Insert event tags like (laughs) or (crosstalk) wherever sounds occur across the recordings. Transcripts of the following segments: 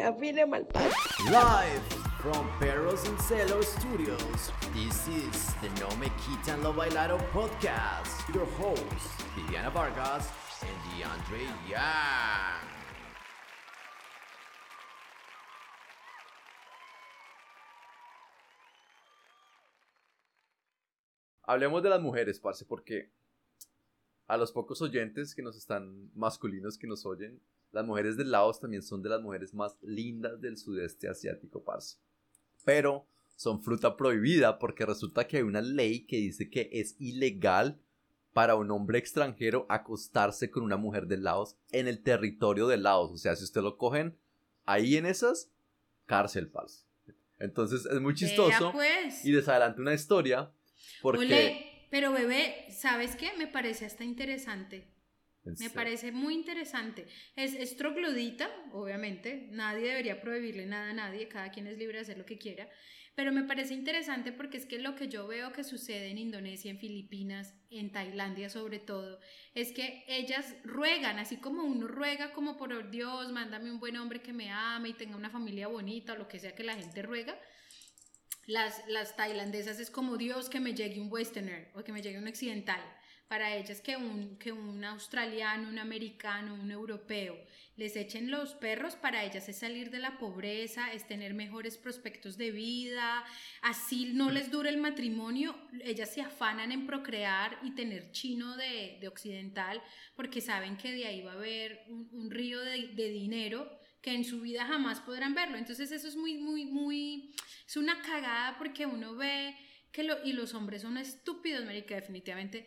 Malparido. Live from Perros and Celos Studios, this is the No Me Quitan Lo Bailado podcast. Your hosts, Viviana Vargas and DeAndre Young. Hablemos de las mujeres, parce, porque a los pocos oyentes que nos están masculinos que nos oyen, las mujeres del Laos también son de las mujeres más lindas del sudeste asiático, parce. Pero son fruta prohibida porque resulta que hay una ley que dice que es ilegal para un hombre extranjero acostarse con una mujer del Laos en el territorio del Laos. O sea, si usted lo cogen ahí en esas, cárcel, parce. Entonces es muy chistoso. pues. Y les adelanto una historia porque... Pero bebé, ¿sabes qué? Me parece hasta interesante. ¿En Me parece muy interesante. Es, es troglodita, obviamente. Nadie debería prohibirle nada a nadie. Cada quien es libre de hacer lo que quiera. Pero me parece interesante porque es que lo que yo veo que sucede en Indonesia, en Filipinas, en Tailandia sobre todo, es que ellas ruegan, así como uno ruega como por Dios, mándame un buen hombre que me ame y tenga una familia bonita o lo que sea que la gente ruega. Las, las tailandesas es como Dios que me llegue un westerner o que me llegue un occidental. Para ellas que un, que un australiano, un americano, un europeo les echen los perros, para ellas es salir de la pobreza, es tener mejores prospectos de vida, así no les dura el matrimonio, ellas se afanan en procrear y tener chino de, de occidental porque saben que de ahí va a haber un, río de, de dinero que en su vida jamás podrán verlo. Entonces eso es muy, muy, muy, es una cagada porque uno ve que lo, y los hombres son estúpidos, marica, definitivamente.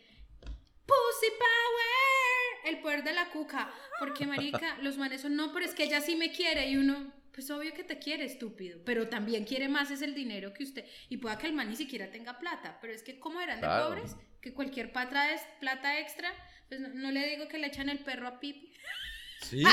Pussy Power, el poder de la cuca, porque marica, los manes son, no, pero es que ella sí me quiere y uno, pues obvio que te quiere, estúpido, pero también quiere más es el dinero que usted, y pueda que el man ni siquiera tenga plata, pero es que como eran de Claro. pobres, que cualquier patra es plata extra, pues no, no le digo que le echan el perro a Pipi. Sí,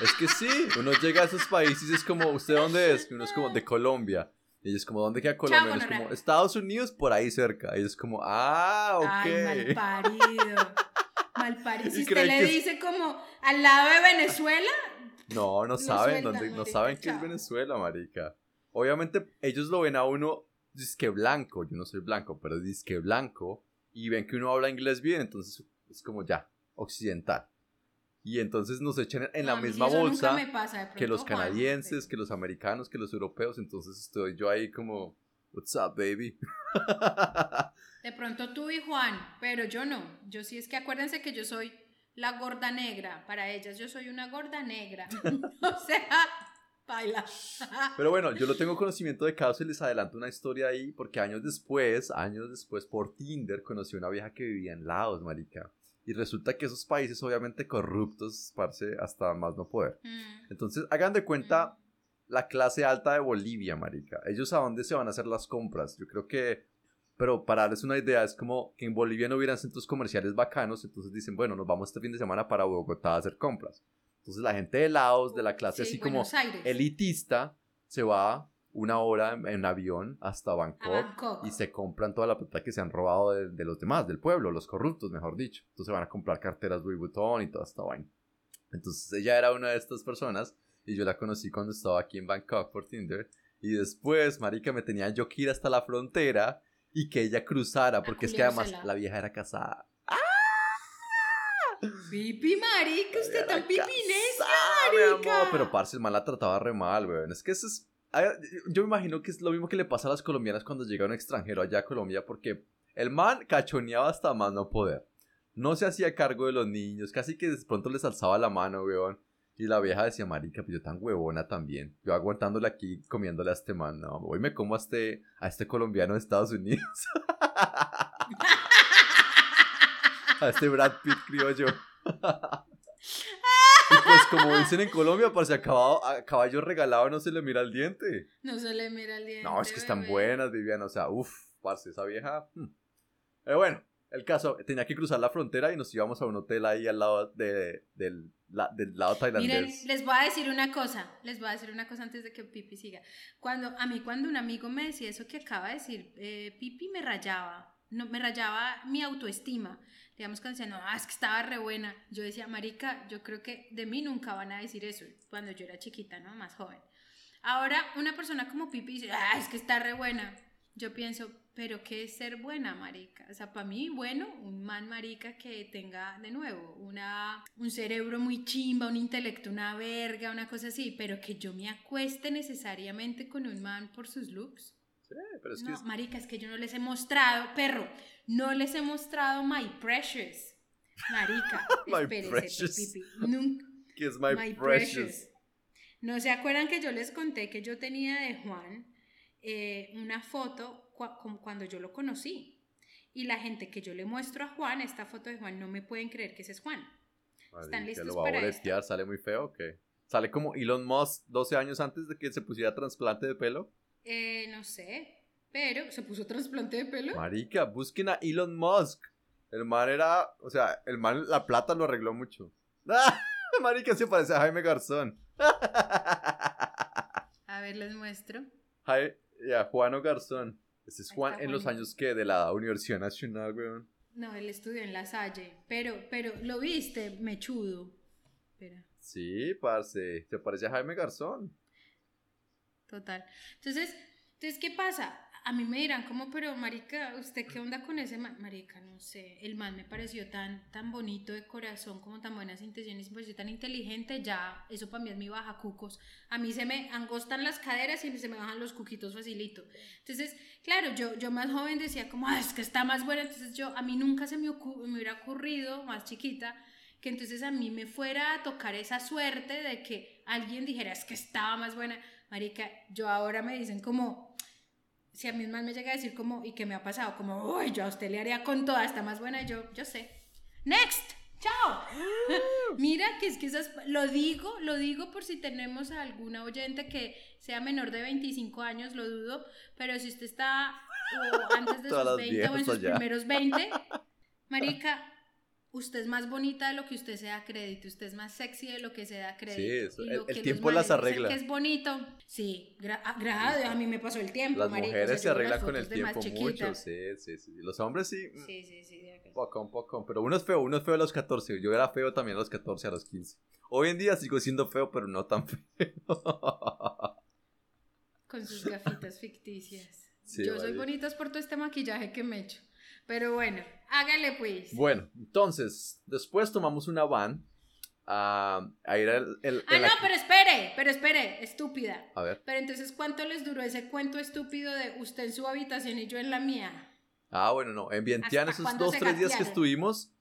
es que sí. Uno llega a esos países y es como, ¿usted dónde es? Uno es como de Colombia. Y ellos como, ¿dónde queda Colombia? Como, Estados Unidos, por ahí cerca. Y ellos como, ah, ok. Ay, malparido. (laughs) Malparido. Y Si usted le es- dice como al lado de Venezuela, (laughs) No, no saben dónde, no saben qué es chao. Venezuela, marica. Obviamente ellos lo ven a uno disque blanco, yo no soy blanco, pero disque blanco y ven que uno habla inglés bien, entonces es como ya, occidental. Y entonces nos echan en la misma bolsa pasa, que los canadienses, que los americanos, que los europeos, entonces estoy yo ahí como what's up, baby? (laughs) De pronto tú y Juan, pero yo no. Yo sí es que acuérdense que yo soy la gorda negra. Para ellas yo soy una gorda negra. (laughs) o sea, baila. Pero bueno, yo lo tengo conocimiento de caso y les adelanto una historia ahí, porque años después, años después, por Tinder, conocí a una vieja que vivía en Laos, marica. Y resulta que esos países, obviamente corruptos, parce, hasta más no poder. Mm, Entonces, hagan de cuenta la clase alta de Bolivia, marica. Ellos a dónde se van a hacer las compras. Yo creo que, pero para darles una idea, es como que en Bolivia no hubieran centros comerciales bacanos, entonces dicen, bueno, nos vamos este fin de semana para Bogotá a hacer compras. Entonces la gente de Laos, de la clase sí, así como Buenos Aires. elitista, se va una hora en, en avión hasta Bangkok, Bangkok. y se compran toda la plata que se han robado de, de los demás, del pueblo, los corruptos, mejor dicho. Entonces van a comprar carteras Louis Vuitton y toda esta vaina. Entonces ella era una de estas personas y yo la conocí cuando estaba aquí en Bangkok por Tinder. Y después, marica, me tenía yo que ir hasta la frontera y que ella cruzara, porque es que además la vieja era casada. Pipi, marica, usted tan pipinesca, casada, mi marica. amor, Pero parce, el man la trataba re mal, weón. Es que eso es. Yo me imagino que es lo mismo que le pasa a las colombianas cuando llega un extranjero allá a Colombia, porque el man cachoneaba hasta más no poder. No se hacía cargo de los niños, casi que de pronto les alzaba la mano, weón. Y la vieja decía, marica, pues yo tan huevona también. Yo aguantándole aquí, comiéndole a este man. No, hoy me como a este, a este colombiano de Estados Unidos. (laughs) a este Brad Pitt criollo. (laughs) y pues como dicen en Colombia, parce, a caballo, a caballo regalado no se le mira el diente. No se le mira el diente. No, es que están bebé. buenas, Viviana. O sea, uff, parce, esa vieja. hmm. Pero bueno, el caso, tenía que cruzar la frontera y nos íbamos a un hotel ahí al lado de, del, la- del lado tailandés. Miren, les voy a decir una cosa, les voy a decir una cosa antes de que Pipi siga. Cuando, a mí cuando un amigo me decía eso que acaba de decir, eh, Pipi me rayaba, no, me rayaba mi autoestima. Digamos, cuando decían, no, ah, es que estaba re buena. Yo decía, marica, yo creo que de mí nunca van a decir eso, cuando yo era chiquita, ¿no? Más joven. Ahora, una persona como Pipi dice, ah, es que está re buena. Yo pienso, pero ¿qué es ser buena, marica? O sea, para mí, bueno, un man marica que tenga, de nuevo, una, un cerebro muy chimba, un intelecto, una verga, una cosa así, pero que yo me acueste necesariamente con un man por sus looks. Sí, pero es no, que... marica, es que yo no les he mostrado, perro, no les he mostrado My Precious. Marica, (laughs) My espérese, precious. Pipi. Nunca, que es my, My precious. Precious. ¿No se acuerdan que yo les conté que yo tenía de Juan eh, una foto como cuando yo lo conocí? Y la gente que yo le muestro a Juan, esta foto de Juan, no me pueden creer que ese es Juan. ¿Están listos ¿Lo va a para boletear? ¿Sale muy feo o qué? ¿Sale como Elon Musk 12 años antes de que se pusiera trasplante de pelo? Eh, no sé, pero se puso trasplante de pelo. Marica, busquen a Elon Musk. El man era, o sea, el man la plata lo arregló mucho. ¡Ah! (laughs) Marica se parece a Jaime Garzón. A ver, les muestro. Ya, Juano Garzón. Ese es Juan en los años que de la Universidad Nacional, weón. No, él estudió en La Salle, pero, pero, ¿lo viste? Mechudo. Espera. Sí, parce, se parece a Jaime Garzón. Total. Entonces, entonces, ¿qué pasa? A mí me dirán como, pero marica, ¿usted qué onda con ese man? Marica, no sé, el man me pareció tan, tan bonito de corazón, como tan buenas intenciones, me pareció tan inteligente, ya, eso para mí es mi baja cucos. A mí se me angostan las caderas y se me bajan los cuquitos facilito. Entonces, claro, yo, yo más joven decía como, "Ah, es que está más buena, entonces yo, a mí nunca se me, me hubiera ocurrido, más chiquita, que entonces a mí me fuera a tocar esa suerte de que alguien dijera, es que estaba más buena. Marica, yo ahora me dicen como, si a mí más me llega a decir como, ¿y qué me ha pasado? Como, uy, yo a usted le haría con toda, está más buena, yo, yo sé. Next, chao. (laughs) Mira que es que esas, lo digo, lo digo por si tenemos a alguna oyente que sea menor de 25 años, lo dudo, pero si usted está o antes de (laughs) Todas sus las 20 o en sus allá. primeros 20, (laughs) marica, usted es más bonita de lo que usted se da crédito, usted es más sexy de lo que se da crédito. eso, y el- lo el que tiempo las arregla. que es bonito, sí, gra- ah, gracias a mí me pasó el tiempo, Las o mujeres sea, se arreglan con el tiempo mucho, sí, sí, sí. Los hombres sí, mm, Sí, sí, sí. Poco, poco. Pero uno es feo, uno es feo a los 14. Yo era feo también a los 14, a los 15. Hoy en día sigo siendo feo, pero no tan (laughs) feo. Con sus gafitas ficticias. Sí, Yo soy bonita por todo este maquillaje que me he hecho. Pero bueno, hágale pues. bueno, entonces, después tomamos una van a, a ir al... el- ah, en la- no, pero espere, pero espere, estúpida. A ver. Pero entonces, ¿cuánto les duró ese cuento estúpido de usted en su habitación y yo en la mía? Ah, bueno, no. En Vientiane, ¿Hasta esos dos, tres días que estuvimos,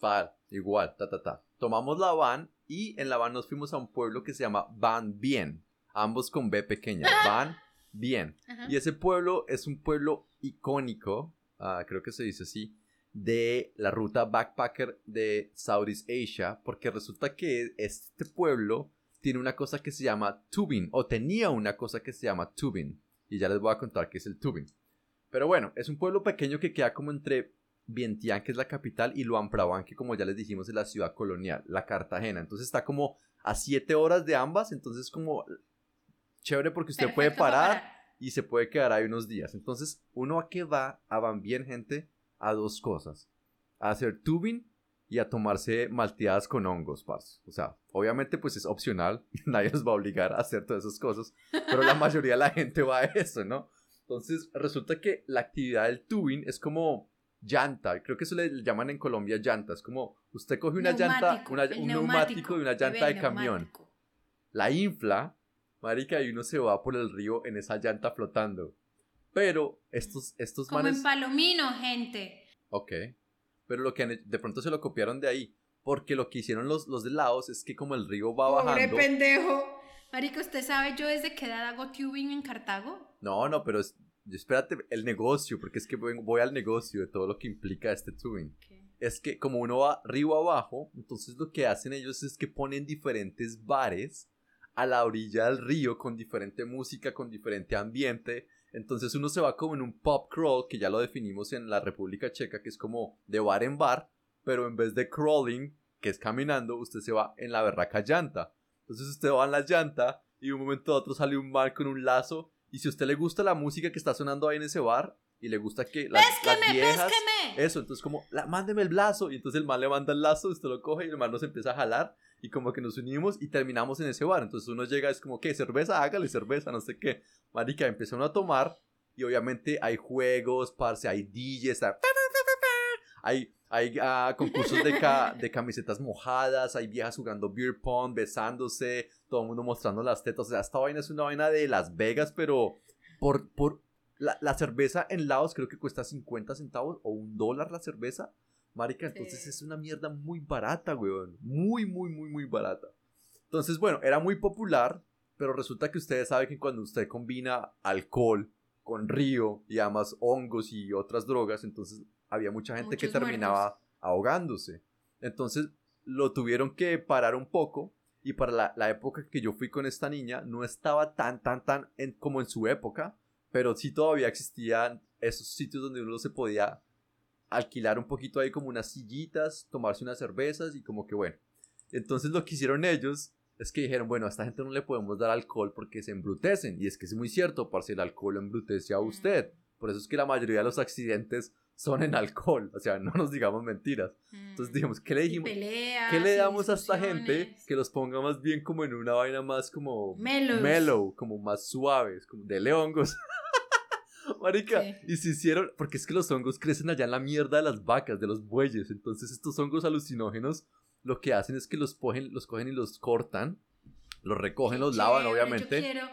par, igual, ta, ta, ta. Tomamos la van y en la van nos fuimos a un pueblo que se llama Van Bien. Ambos con B pequeña. (laughs) Van Bien. Ajá. Y ese pueblo es un pueblo icónico, ah, creo que se dice así, de la ruta backpacker de Southeast Asia, porque resulta que este pueblo tiene una cosa que se llama tubing, o tenía una cosa que se llama tubing, y ya les voy a contar qué es el tubing. Pero bueno, es un pueblo pequeño que queda como entre Vientiane, que es la capital, y Luang Prabang, que como ya les dijimos es la ciudad colonial, la Cartagena. Entonces está como a siete horas de ambas, entonces como chévere porque usted puede Perfecto parar y se puede quedar ahí unos días. Entonces, uno a qué va a van bien, gente, a dos cosas. A hacer tubing y a tomarse malteadas con hongos, parce. O sea, obviamente pues es opcional, (laughs) nadie nos va a obligar a hacer todas esas cosas, pero la mayoría de la gente va a eso, ¿no? Entonces, resulta que la actividad del tubing es como llanta, creo que eso le llaman en Colombia llanta, es como usted coge una llanta, Neumático, una- un neumático y una llanta de camión neumático. la infla, marica, y uno se va por el río en esa llanta flotando. Pero estos, estos Como manes... en Palomino, gente. Ok. Pero lo que han de pronto se lo copiaron de ahí. Porque lo que hicieron los, los de Laos es que como el río va Pobre bajando... pendejo. Marico, ¿usted sabe yo desde qué edad hago tubing en Cartago? No, no, pero es- espérate, el negocio, porque es que voy, voy al negocio de todo lo que implica este tubing. ¿Qué? es que como uno va río abajo, entonces lo que hacen ellos es que ponen diferentes bares a la orilla del río con diferente música, con diferente ambiente. Entonces uno se va como en un pub crawl, que ya lo definimos en la República Checa, que es como de bar en bar, pero en vez de crawling, que es caminando, usted se va en la berraca llanta. Entonces usted va en la llanta y de un momento a otro sale un man con un lazo y si a usted le gusta la música que está sonando ahí en ese bar, y le gusta que las, las ¡Pésqueme, viejas... pésqueme! Eso, entonces como, la, mándeme el lazo. Y entonces el man le manda el lazo, usted lo coge y el man nos empieza a jalar. Y como que nos unimos y terminamos en ese bar. Entonces uno llega, es como, ¿qué? Cerveza, hágale cerveza, no sé qué. Marica, empieza uno a tomar. Y obviamente hay juegos, parce, hay DJs, hay, hay ah, concursos de, ca- (laughs) de camisetas mojadas, hay viejas jugando beer pong, besándose, todo el mundo mostrando las tetas. O sea, esta vaina es una vaina de Las Vegas, pero por, por la, la cerveza en Laos creo que cuesta 50 centavos o un dólar la cerveza. Marica, entonces Sí. es una mierda muy barata, weón. Muy, muy, muy, muy barata. Entonces, bueno, era muy popular, pero resulta que ustedes saben que cuando usted combina alcohol con río y además hongos y otras drogas, entonces había mucha gente que terminaba ahogándose. Entonces lo tuvieron que parar un poco y para la, la época que yo fui con esta niña no estaba tan, tan, tan en- como en su época, pero sí todavía existían esos sitios donde uno se podía alquilar un poquito ahí como unas sillitas, tomarse unas cervezas y como que bueno. Entonces lo que hicieron ellos es que dijeron, bueno, a esta gente no le podemos dar alcohol porque se embrutecen. Y es que es muy cierto, parce, el alcohol embrutece a usted. Por eso es que la mayoría de los accidentes son en alcohol. O sea, no nos digamos mentiras. Entonces Mm. dijimos, ¿qué le dijimos? peleas, ¿Qué le damos a esta gente que los ponga más bien como en una vaina más como Mellows. mellow, como más suaves, como de leongos? (laughs) Marica, Sí. y se hicieron, porque es que los hongos crecen allá en la mierda de las vacas, de los bueyes, entonces estos hongos alucinógenos lo que hacen es que los cogen, los cogen y los cortan, los recogen, los lavan Chévere, obviamente. Yo quiero,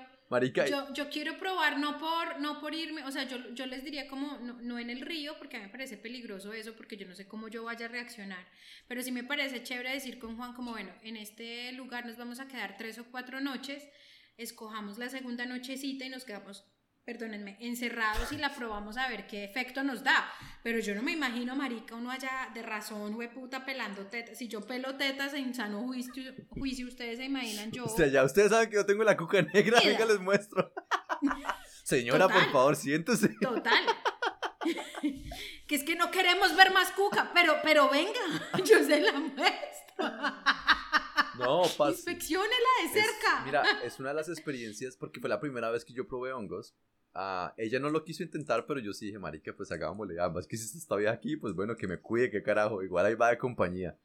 Yo, yo quiero probar, no por, no por irme, o sea, yo, yo les diría como, no, no en el río, porque a mí me parece peligroso eso, porque yo no sé cómo yo vaya a reaccionar, pero sí me parece chévere decir con Juan como, bueno, en este lugar nos vamos a quedar tres o cuatro noches, escojamos la segunda nochecita y nos quedamos, perdónenme, encerrados y la probamos a ver qué efecto nos da, pero yo no me imagino, marica, uno allá de razón, puta pelando tetas, si yo pelo tetas en sano juicio, juicio ustedes se imaginan yo... o sea, ya ustedes saben que yo tengo la cuca negra, Mira. venga les muestro. (laughs) Señora, por favor, siéntese. Total. (laughs) que es que no queremos ver más cuca, pero, pero venga, (laughs) yo se la muestro. No, (laughs) parce. Inspecciónela de Es- cerca. mira, (laughs) es una de las experiencias porque fue la primera vez que yo probé hongos. Ah, ella no lo quiso intentar, pero yo sí dije, marica, pues hagámosle. Además que si usted está bien aquí, pues bueno, que me cuide, qué carajo. Igual ahí va de compañía.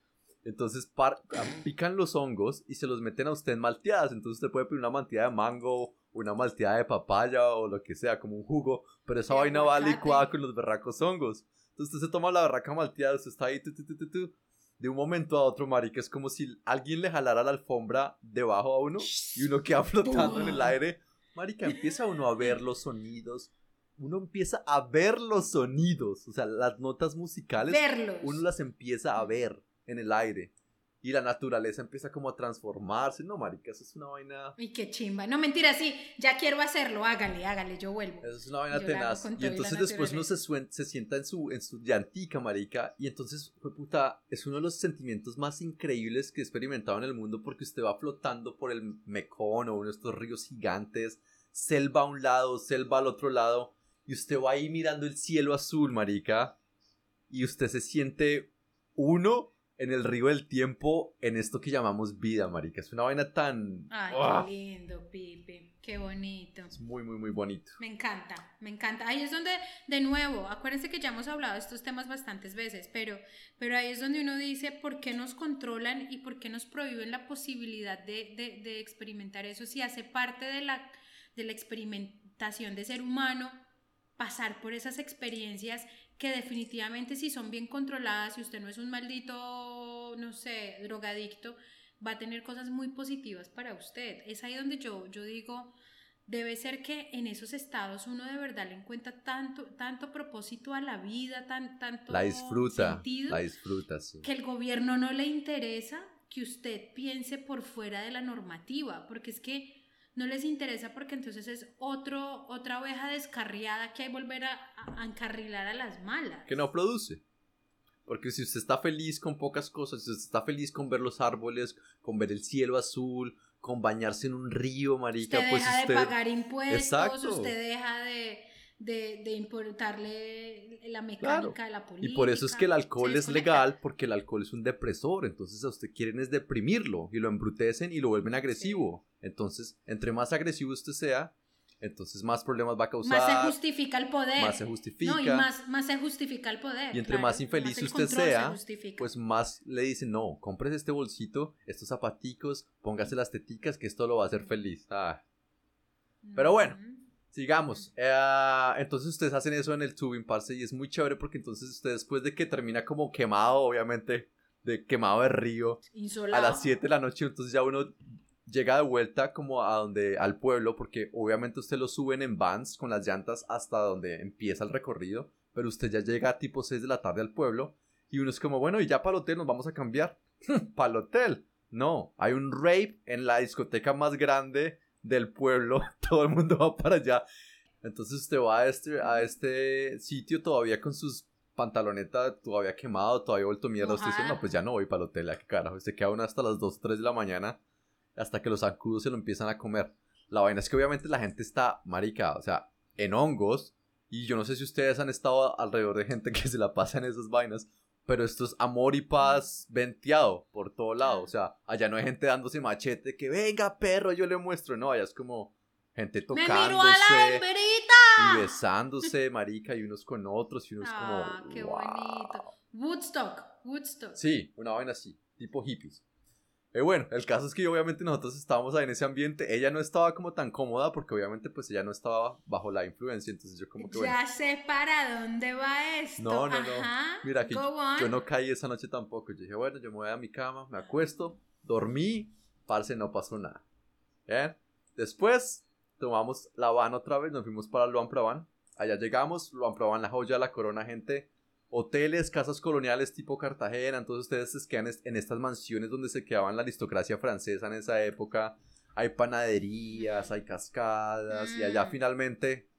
Entonces par- ah, pican los hongos y se los meten a usted en malteadas. Entonces usted puede pedir una malteada de mango, una malteada de papaya o lo que sea, como un jugo. Pero esa vaina va licuada con los berracos hongos. Entonces usted se toma la berraca malteada, usted está ahí, tu, tu, tu. De un momento a otro, marica, es como si alguien le jalara la alfombra debajo a uno y uno queda flotando en el aire. Marica, empieza uno a ver los sonidos. Uno empieza a ver los sonidos. O sea, las notas musicales. Verlos. Uno las empieza a ver en el aire. Y la naturaleza empieza como a transformarse. No, marica, eso es una vaina. Y qué chimba. No, mentira, sí, ya quiero hacerlo, hágale, hágale, yo vuelvo. Eso es una vaina Yo tenaz. Y entonces después uno se, suen- se sienta en su, en su llantica, marica. Y entonces, fue puta, es uno de los sentimientos más increíbles que he experimentado en el mundo porque usted va flotando por el Mekong o uno de estos ríos gigantes. Selva a un lado, selva al otro lado. Y usted va ahí mirando el cielo azul, marica. Y usted se siente uno en el río del tiempo en esto que llamamos vida, marica. Es una vaina tan... Ay, ¡Ah! qué lindo, Pipe. Qué bonito. Es muy, muy, muy bonito. Me encanta, me encanta. Ahí es donde, de nuevo, acuérdense que ya hemos hablado de estos temas bastantes veces, pero, pero ahí es donde uno dice por qué nos controlan y por qué nos prohíben la posibilidad de, de- de experimentar eso si hace parte de la, de la experimentación de ser humano pasar por esas experiencias que definitivamente si son bien controladas, si usted no es un maldito, no sé, drogadicto, va a tener cosas muy positivas para usted. Es ahí donde yo, yo digo, debe ser que en esos estados uno de verdad le encuentra tanto, tanto propósito a la vida, tan, tanto La disfruta. sentido, La disfruta, sí. que el gobierno no le interesa que usted piense por fuera de la normativa, porque es que no les interesa porque entonces es otro, otra oveja descarriada que hay que volver a, a- a encarrilar a las malas. que no produce. Porque si usted está feliz con pocas cosas, si usted está feliz con ver los árboles, con ver el cielo azul, con bañarse en un río, marica, usted pues deja usted... de pagar impuestos, Exacto. usted deja de, de, de importarle la mecánica Claro. de la política. Y por eso es que el alcohol es legal, porque el alcohol es un depresor, entonces a usted quieren es deprimirlo y lo embrutecen y lo vuelven agresivo. Entonces, entre más agresivo usted sea, Entonces más problemas va a causar. Más se justifica el poder. Más se justifica. No, y más, más se justifica el poder. Y entre claro, más infeliz más usted se sea, pues más le dicen, no, compres este bolsito, estos zapaticos, póngase las teticas, que esto lo va a hacer feliz. Ah, pero bueno. Sigamos. Eh, entonces ustedes hacen eso en el tubing, parce, y es muy chévere porque entonces usted después de que termina como quemado, obviamente, de quemado de río, a las 7 de la noche, entonces ya uno llega de vuelta como a donde, al pueblo, porque obviamente usted lo suben en vans con las llantas hasta donde empieza el recorrido, pero usted ya llega a tipo 6 de la tarde al pueblo, y uno es como, bueno, y ya para el hotel nos vamos a cambiar. (laughs) para el hotel. No, hay un rape en la discoteca más grande del pueblo, (laughs) todo el mundo va para allá. Entonces usted va a este, a este sitio todavía con sus pantalonetas todavía quemado, todavía vuelto mierda. Usted dice, no, pues ya no voy para el hotel, ¿a qué carajo? Usted queda uno hasta las 2, 3 de la mañana, hasta que los zancudos se lo empiezan a comer. La vaina es que obviamente la gente está marica, o sea, en hongos. Y yo no sé si ustedes han estado alrededor de gente que se la pasa en esas vainas. Pero esto es amor y paz venteado por todo lado. O sea, allá no hay gente dándose machete que venga perro, yo le muestro. No, allá es como gente ¡Me tocándose a la y besándose, marica, y unos con otros. Y unos Ah, como. qué "Wow". bonito. Woodstock, Woodstock. Sí, una vaina así, tipo hippies. Eh, bueno, el caso es que obviamente nosotros estábamos ahí en ese ambiente. Ella no estaba como tan cómoda porque obviamente pues ella no estaba bajo la influencia. Entonces yo como que bueno. Ya sé para dónde va esto. No, no, no. Mira, que yo, no caí esa noche tampoco. Yo dije, bueno, yo me voy a mi cama, me acuesto, dormí, parce, no pasó nada. ¿Bien? Después tomamos la van otra vez, nos fuimos para Luan Prabán. Allá llegamos, Luan Prabán, la joya la corona, gente. Hoteles, casas coloniales tipo Cartagena. Entonces ustedes se quedan en estas mansiones donde se quedaban la aristocracia francesa en esa época. Hay panaderías, hay cascadas. Y allá Mm. finalmente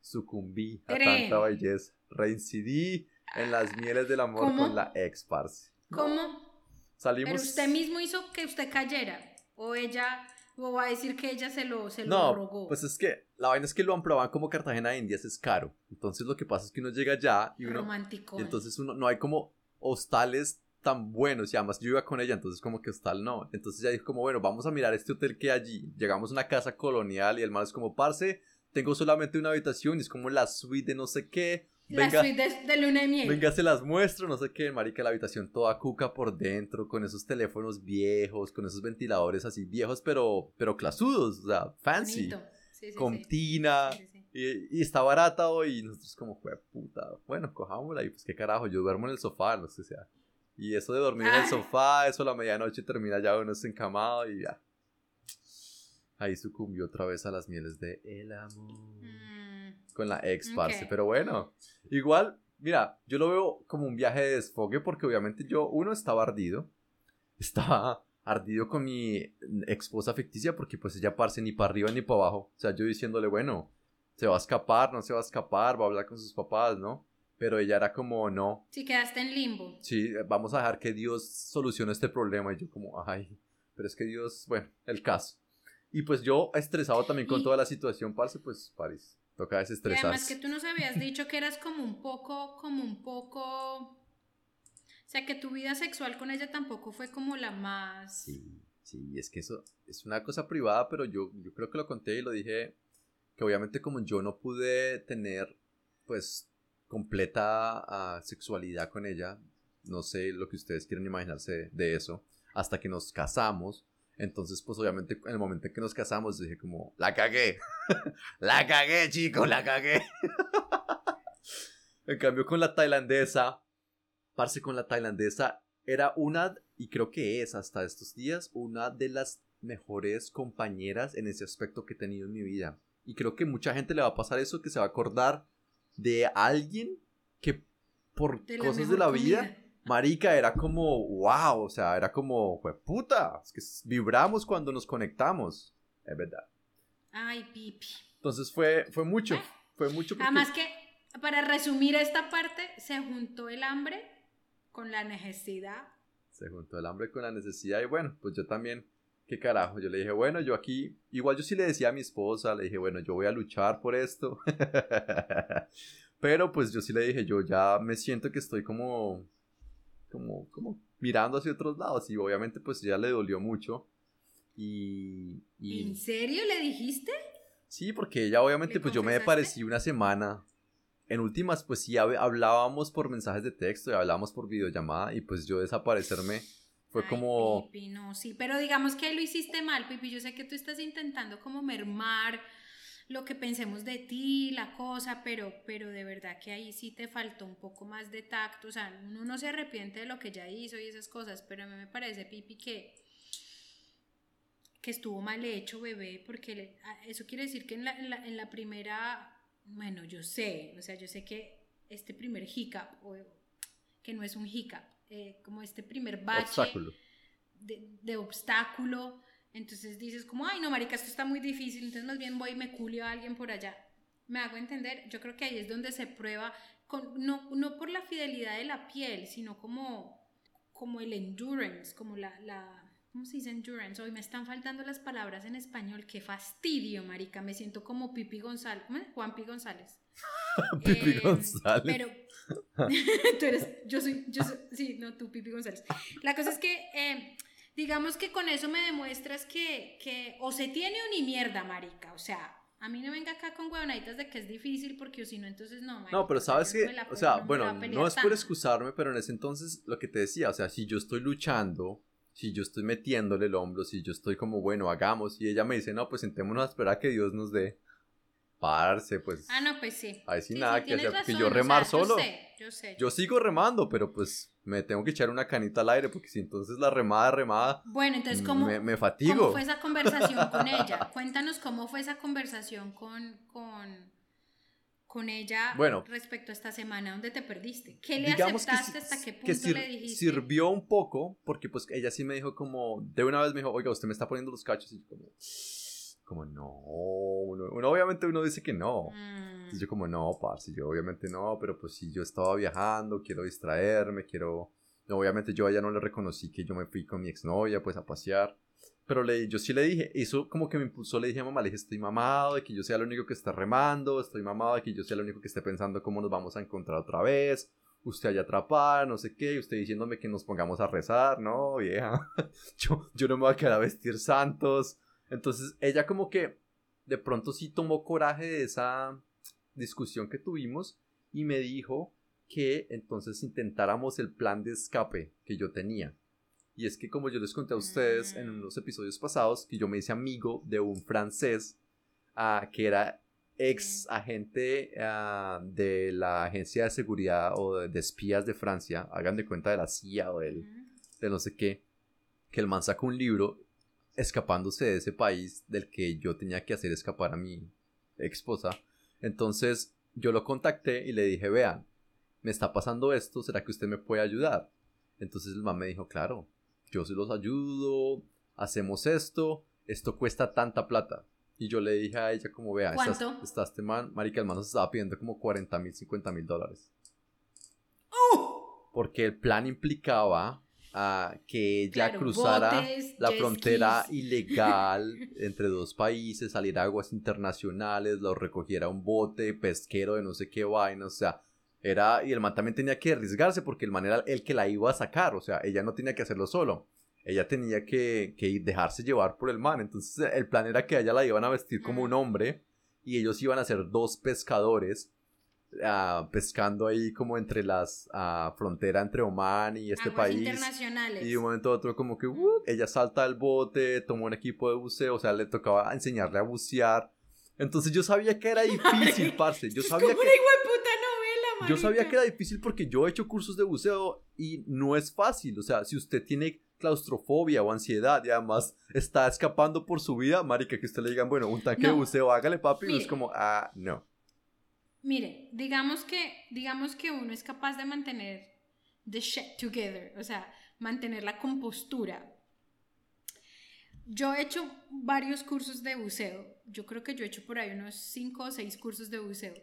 sucumbí a tanta belleza. Reincidí en las mieles del amor ¿Cómo? con la ex parce. ¿Cómo? Salimos. Pero usted mismo hizo que usted cayera. O ella, o va a decir que ella se lo, se lo No, rogó. pues es que la vaina es que lo probado como Cartagena de Indias es caro. Entonces lo que pasa es que uno llega allá y uno. Romántico. Y entonces uno no hay como hostales tan buenos. Y además yo iba con ella, entonces como que hostal no. Entonces ella dijo como, bueno, vamos a mirar este hotel que hay allí. Llegamos a una casa colonial y el man es como, parce, tengo solamente una habitación y es como la suite de no sé qué. La Venga, suite de, de luna de miel. Venga, se las muestro, no sé qué, marica, la habitación toda cuca por dentro, con esos teléfonos viejos, con esos ventiladores así viejos, pero, pero clasudos, o sea, fancy. Sí, sí, con sí. tina, y, y está barata hoy, y nosotros como, puta, bueno, cojámosla, y pues qué carajo, yo duermo en el sofá, no sé, sea, y eso de dormir en el Ah. sofá, eso a la medianoche termina ya uno encamado y ya. Ahí sucumbió otra vez a las mieles de el amor Mm, con la ex, parce. Ok. Pero bueno, igual, mira, yo lo veo como un viaje de desfogue porque obviamente yo, uno, estaba ardido. Estaba (laughs) ardido con mi esposa ficticia porque pues ella parce ni para arriba ni para abajo. O sea, yo diciéndole, bueno, se va a escapar, no se va a escapar, va a hablar con sus papás, ¿no? Pero ella era como, no, Sí, quedaste en limbo. sí, vamos a dejar que Dios solucione este problema. Y yo como, ay, pero es que Dios, bueno, el caso. Y pues yo estresado también con Y- toda la situación, parce, pues París. Toca Y además desestresarse. que tú nos habías dicho que eras como un poco, como un poco... O sea, que tu vida sexual con ella tampoco fue como la más... Sí, sí, es que eso es una cosa privada, pero yo, yo creo que lo conté y lo dije, que obviamente como yo no pude tener, pues, completa ah, sexualidad con ella, no sé lo que ustedes quieren imaginarse de eso, hasta que nos casamos, entonces, pues, obviamente, en el momento en que nos casamos, dije como, la cagué, (laughs) la cagué, chico, la cagué. (laughs) en cambio, con la tailandesa, parce, con la tailandesa, era una, y creo que es hasta estos días, una de las mejores compañeras en ese aspecto que he tenido en mi vida. Y creo que mucha gente le va a pasar eso, que se va a acordar de alguien que por de cosas de la vida. Marica, era como, wow, o sea, era como, "Jue puta, es que vibramos cuando nos conectamos. Es verdad. Ay, pipi. Entonces fue, fue mucho, Eh. fue mucho. porque- Además que, para resumir esta parte, se juntó el hambre con la necesidad. Se juntó el hambre con la necesidad y bueno, pues yo también, qué carajo, yo le dije, bueno, yo aquí, igual yo sí le decía a mi esposa, le dije, bueno, yo voy a luchar por esto, (laughs) pero pues yo sí le dije, yo ya me siento que estoy como, como, como mirando hacia otros lados y obviamente pues ya le dolió mucho y, y ¿En serio le dijiste? Sí, porque ella obviamente, ¿Le pues yo me confesaste? desaparecí una semana. En últimas, pues sí, hab- hablábamos por mensajes de texto y hablábamos por videollamada y pues yo desaparecerme fue Ay, como... Pipi, no, sí, pero digamos que lo hiciste mal, Pipi. Yo sé que tú estás intentando como mermar lo que pensemos de ti, la cosa, pero, pero de verdad que ahí sí te faltó un poco más de tacto. O sea, uno no se arrepiente de lo que ya hizo y esas cosas, pero a mí me parece, Pipi, que que estuvo mal hecho, bebé, porque le- a- eso quiere decir que en la, en la- en la primera, bueno, yo sé, o sea, yo sé que este primer hiccup, o, que no es un hiccup, eh, como este primer bache de, de obstáculo, entonces dices como, ay, no, marica, esto está muy difícil, entonces más bien voy y me culio a alguien por allá. Me hago entender, yo creo que ahí es donde se prueba, con, no, no por la fidelidad de la piel, sino como, como el endurance, como la, la, ¿cómo se dice endurance? Hoy me están faltando las palabras en español, qué fastidio, marica, me siento como Pipi González, ¿cómo es? Juanpi González. (laughs) Pipi Eh, González. Pero (laughs) tú eres, yo soy, yo soy, sí, no, tú, Pipi González. La cosa es que, eh, digamos que con eso me demuestras que, que o se tiene o ni mierda, marica. O sea, a mí no venga acá con huevonaditas de que es difícil porque o si no, entonces no, marica. No, pero sabes que, o sea, no bueno, no es por excusarme, pero en ese entonces lo que te decía, o sea, si yo estoy luchando, si yo estoy metiéndole el hombro, si yo estoy como, bueno, hagamos, y ella me dice, no, pues sentémonos a esperar a que Dios nos dé, parce, pues, Ah, no, pues sí. ahí sí Sí, nada sí, que hacer, porque yo o sea, remar solo, Yo sé, yo sé. yo sigo remando, pero pues me tengo que echar una canita al aire, porque si entonces la remada, remada, Bueno, entonces, ¿cómo, me, me ¿cómo fatigo. fue esa conversación con (laughs) ella? Cuéntanos cómo fue esa conversación con, con, con ella Bueno. respecto a esta semana donde te perdiste. ¿Qué le que, aceptaste? sí- ¿Hasta qué punto que sir- le dijiste? sirvió un poco, porque pues ella sí me dijo como, de una vez me dijo, oiga, usted me está poniendo los cachos, y yo como, como no, uno, uno- obviamente uno dice que no. Mm, Entonces yo como, no, parce, yo obviamente no, pero pues si yo estaba viajando, quiero distraerme, quiero... No, obviamente yo a ella no le reconocí que yo me fui con mi exnovia, pues a pasear. Pero le, yo sí le dije, eso como que me impulsó, le dije a mamá, le dije, estoy mamado de que yo sea el único que está remando, estoy mamado de que yo sea el único que esté pensando cómo nos vamos a encontrar otra vez, usted allá atrapada, no sé qué, y usted diciéndome que nos pongamos a rezar, no, vieja, (laughs) yo, yo no me voy a quedar a vestir santos. Entonces ella como que de pronto sí tomó coraje de esa discusión que tuvimos y me dijo que entonces intentáramos el plan de escape que yo tenía. Y es que como yo les conté a ustedes en Mm. unos episodios pasados, que yo me hice amigo de un francés ah, que era ex agente ah, de la agencia de seguridad o de, de espías de Francia, hagan de cuenta de la CIA o del, mm. de no sé qué, que el man sacó un libro escapándose de ese país del que yo tenía que hacer escapar a mi esposa. Entonces yo lo contacté y le dije, vean, me está pasando esto, ¿será que usted me puede ayudar? Entonces el man me dijo, claro, yo se los ayudo, hacemos esto, esto cuesta tanta plata. Y yo le dije a ella como, vea, estás, ¿Cuánto? está este man, marica, el man nos estaba pidiendo como 40 mil, 50 mil dólares. Porque el plan implicaba que ella Claro, cruzara botes, la frontera skis. (laughs) ilegal entre dos países, salir a aguas internacionales, lo recogiera un bote pesquero de no sé qué vaina, o sea, era, y el man también tenía que arriesgarse porque el man era el que la iba a sacar, o sea, ella no tenía que hacerlo solo, ella tenía que, que dejarse llevar por el man, entonces el plan era que a ella la iban a vestir como un hombre y ellos iban a ser dos pescadores ah, pescando ahí como entre las ah, frontera entre Oman y este Aguas país. internacionales. Y de un momento a otro como que uh, ella salta del bote, toma un equipo de buceo, o sea, le tocaba enseñarle a bucear. Entonces yo sabía que era (laughs) difícil, parce. Yo sabía como que una hijueputa novela, yo sabía que era difícil porque yo he hecho cursos de buceo y no es fácil. O sea, si usted tiene claustrofobia o ansiedad y además está escapando por su vida, marica, que usted le digan, bueno, un tanque de buceo, hágale papi, y Mire. es como, ah, no. Mire, digamos que, digamos que uno es capaz de mantener the shit together, o sea, mantener la compostura. Yo he hecho varios cursos de buceo. Yo creo que yo he hecho por ahí unos 5 o 6 cursos de buceo.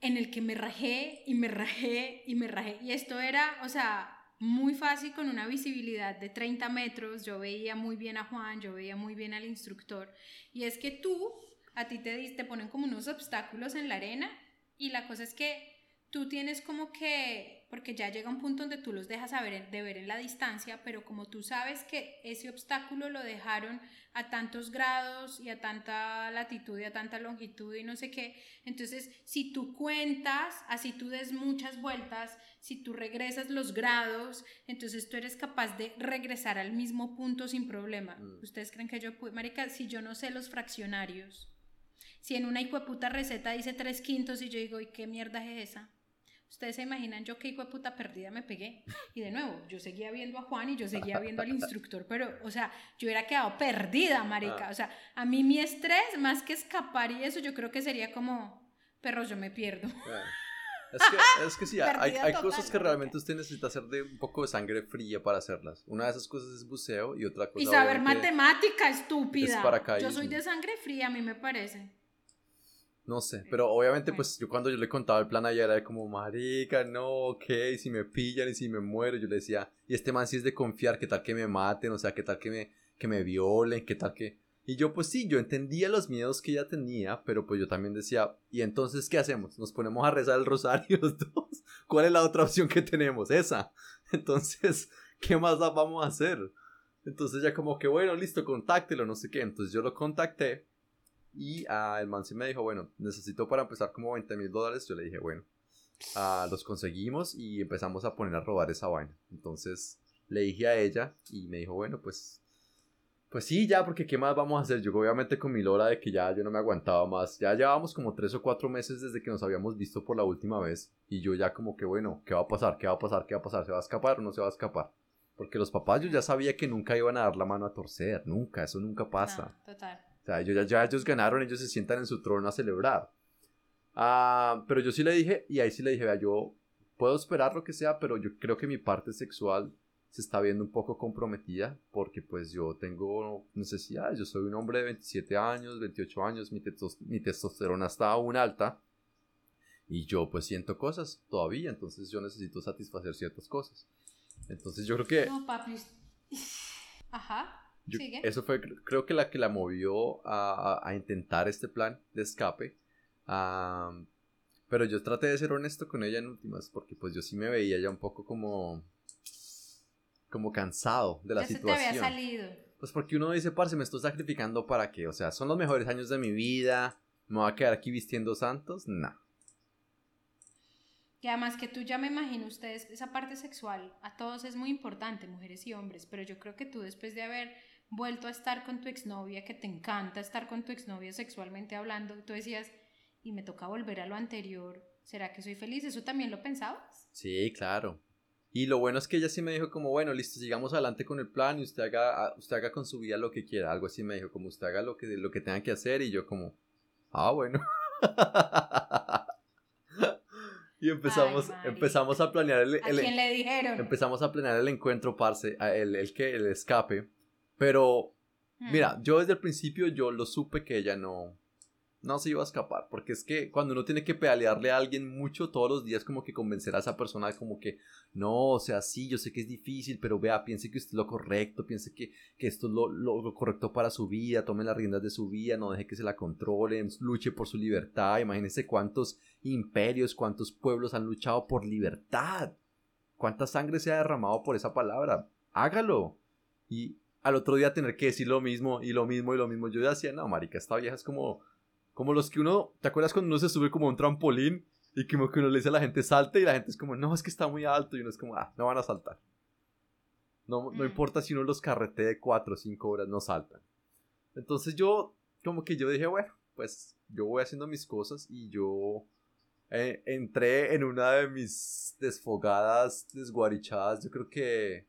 En el que me rajé y me rajé y me rajé. Y esto era, o sea, muy fácil con una visibilidad de 30 metros. Yo veía muy bien a Juan, yo veía muy bien al instructor. Y es que tú, a ti te, te ponen como unos obstáculos en la arena y la cosa es que tú tienes como que, porque ya llega un punto donde tú los dejas saber de ver en la distancia, pero como tú sabes que ese obstáculo lo dejaron a tantos grados y a tanta latitud y a tanta longitud y no sé qué, entonces si tú cuentas, así tú des muchas vueltas, si tú regresas los grados, entonces tú eres capaz de regresar al mismo punto sin problema. Mm. ¿Ustedes creen que yo puedo, marica, si yo no sé los fraccionarios? Si en una hijueputa receta dice tres quintos y yo digo, ¿y qué mierda es esa? Ustedes se imaginan yo qué hijo de puta perdida me pegué. Y de nuevo, yo seguía viendo a Juan y yo seguía viendo al instructor, pero, o sea, yo hubiera quedado perdida, marica. Ah. O sea, a mí mi estrés, más que escapar y eso, yo creo que sería como, perros, yo me pierdo. Bueno, Es que, es que sí, (laughs) hay, hay cosas que realmente usted necesita hacer de un poco de sangre fría para hacerlas. Una de esas cosas es buceo y otra cosa Y saber matemática, estúpida. es. Yo soy de sangre fría, a mí me parece. No sé, pero obviamente pues yo cuando yo le contaba el plan allá era de como, marica, no, ok, si me pillan y si me muero, yo le decía, y este man sí es de confiar, qué tal que me maten, o sea, qué tal que me, que me violen, qué tal que... Y yo pues sí, yo entendía los miedos que ella tenía, pero pues yo también decía, ¿y entonces qué hacemos? ¿Nos ponemos a rezar el rosario los (laughs) dos? ¿Cuál es la otra opción que tenemos? Esa. (laughs) Entonces, ¿qué más la vamos a hacer? Entonces ya como que, bueno, listo, contáctelo, no sé qué. Entonces yo lo contacté y ah, el man sí me dijo, bueno, necesito para empezar como 20 mil dólares. Yo le dije, bueno, ah, los conseguimos y empezamos a poner a robar esa vaina. Entonces le dije a ella y me dijo, bueno, pues, pues sí, ya, porque ¿qué más vamos a hacer? Yo obviamente con mi lora de que ya yo no me aguantaba más. Ya llevábamos como tres o cuatro meses desde que nos habíamos visto por la última vez. Y yo ya como que, bueno, ¿qué va a pasar? ¿Qué va a pasar? ¿Qué va a pasar? ¿Se va a escapar o no se va a escapar? Porque los papás yo ya sabía que nunca iban a dar la mano a torcer. Nunca, eso nunca pasa. Total. O sea, ellos ya, ya ellos ganaron, ellos se sientan en su trono a celebrar. Ah, pero yo sí le dije, y ahí sí le dije, vea, yo puedo esperar lo que sea, pero yo creo que mi parte sexual se está viendo un poco comprometida, porque pues yo tengo necesidades, yo soy un hombre de 27 años, 28 años, mi, testos- mi testosterona está aún alta, y yo pues siento cosas todavía, entonces yo necesito satisfacer ciertas cosas. Entonces yo creo que... No, papi. Ajá. Yo- eso fue, cr- creo que la que la movió a, a- intentar este plan de escape. Am, pero yo traté de ser honesto con ella en últimas, porque pues yo sí me veía ya un poco como, como cansado de la ya se te había situación. salido. Pues porque uno dice, parce, me estoy sacrificando para qué, o sea, son los mejores años de mi vida, me voy a quedar aquí vistiendo santos, no. Y además que tú ya me imagino ustedes, esa parte sexual a todos es muy importante, mujeres y hombres, pero yo creo que tú después de haber vuelto a estar con tu exnovia, que te encanta estar con tu exnovia sexualmente hablando, tú decías, y me toca volver a lo anterior, ¿será que soy feliz? ¿Eso también lo pensabas? Sí, claro. Y lo bueno es que ella sí me dijo como, bueno, listo, sigamos adelante con el plan y usted haga, ah, usted haga con su vida lo que quiera. Algo así me dijo, como usted haga lo que, lo que tenga que hacer y yo como, ah, bueno. (laughs) y empezamos, marica. empezamos a planear el, ¿A el- quién le dijeron? empezamos a planear el encuentro, parce, a- el, el que, el escape. Pero, Hmm. mira, yo desde el principio yo lo supe que ella no, no se iba a escapar, porque es que cuando uno tiene que pedalearle a alguien mucho todos los días, como que convencer a esa persona de como que, no, o sea, sí, yo sé que es difícil, pero vea, piense que usted es lo correcto, piense que, que esto es lo, lo- lo correcto para su vida, tome las riendas de su vida, no deje que se la controlen, luche por su libertad, imagínense cuántos imperios, cuántos pueblos han luchado por libertad, cuánta sangre se ha derramado por esa palabra, hágalo. Y al otro día tener que decir lo mismo y lo mismo y lo mismo, yo decía, no, marica, esta vieja es como como los que uno, ¿te acuerdas cuando uno se sube como a un trampolín y como que uno le dice a la gente salte y la gente es como, no, es que está muy alto y uno es como, ah, no van a saltar. No, no Mm. importa si uno los carrete de 4 o 5 horas, no saltan. Entonces yo, como que yo dije, bueno, pues yo voy haciendo mis cosas y yo eh, entré en una de mis desfogadas, desguarichadas, yo creo que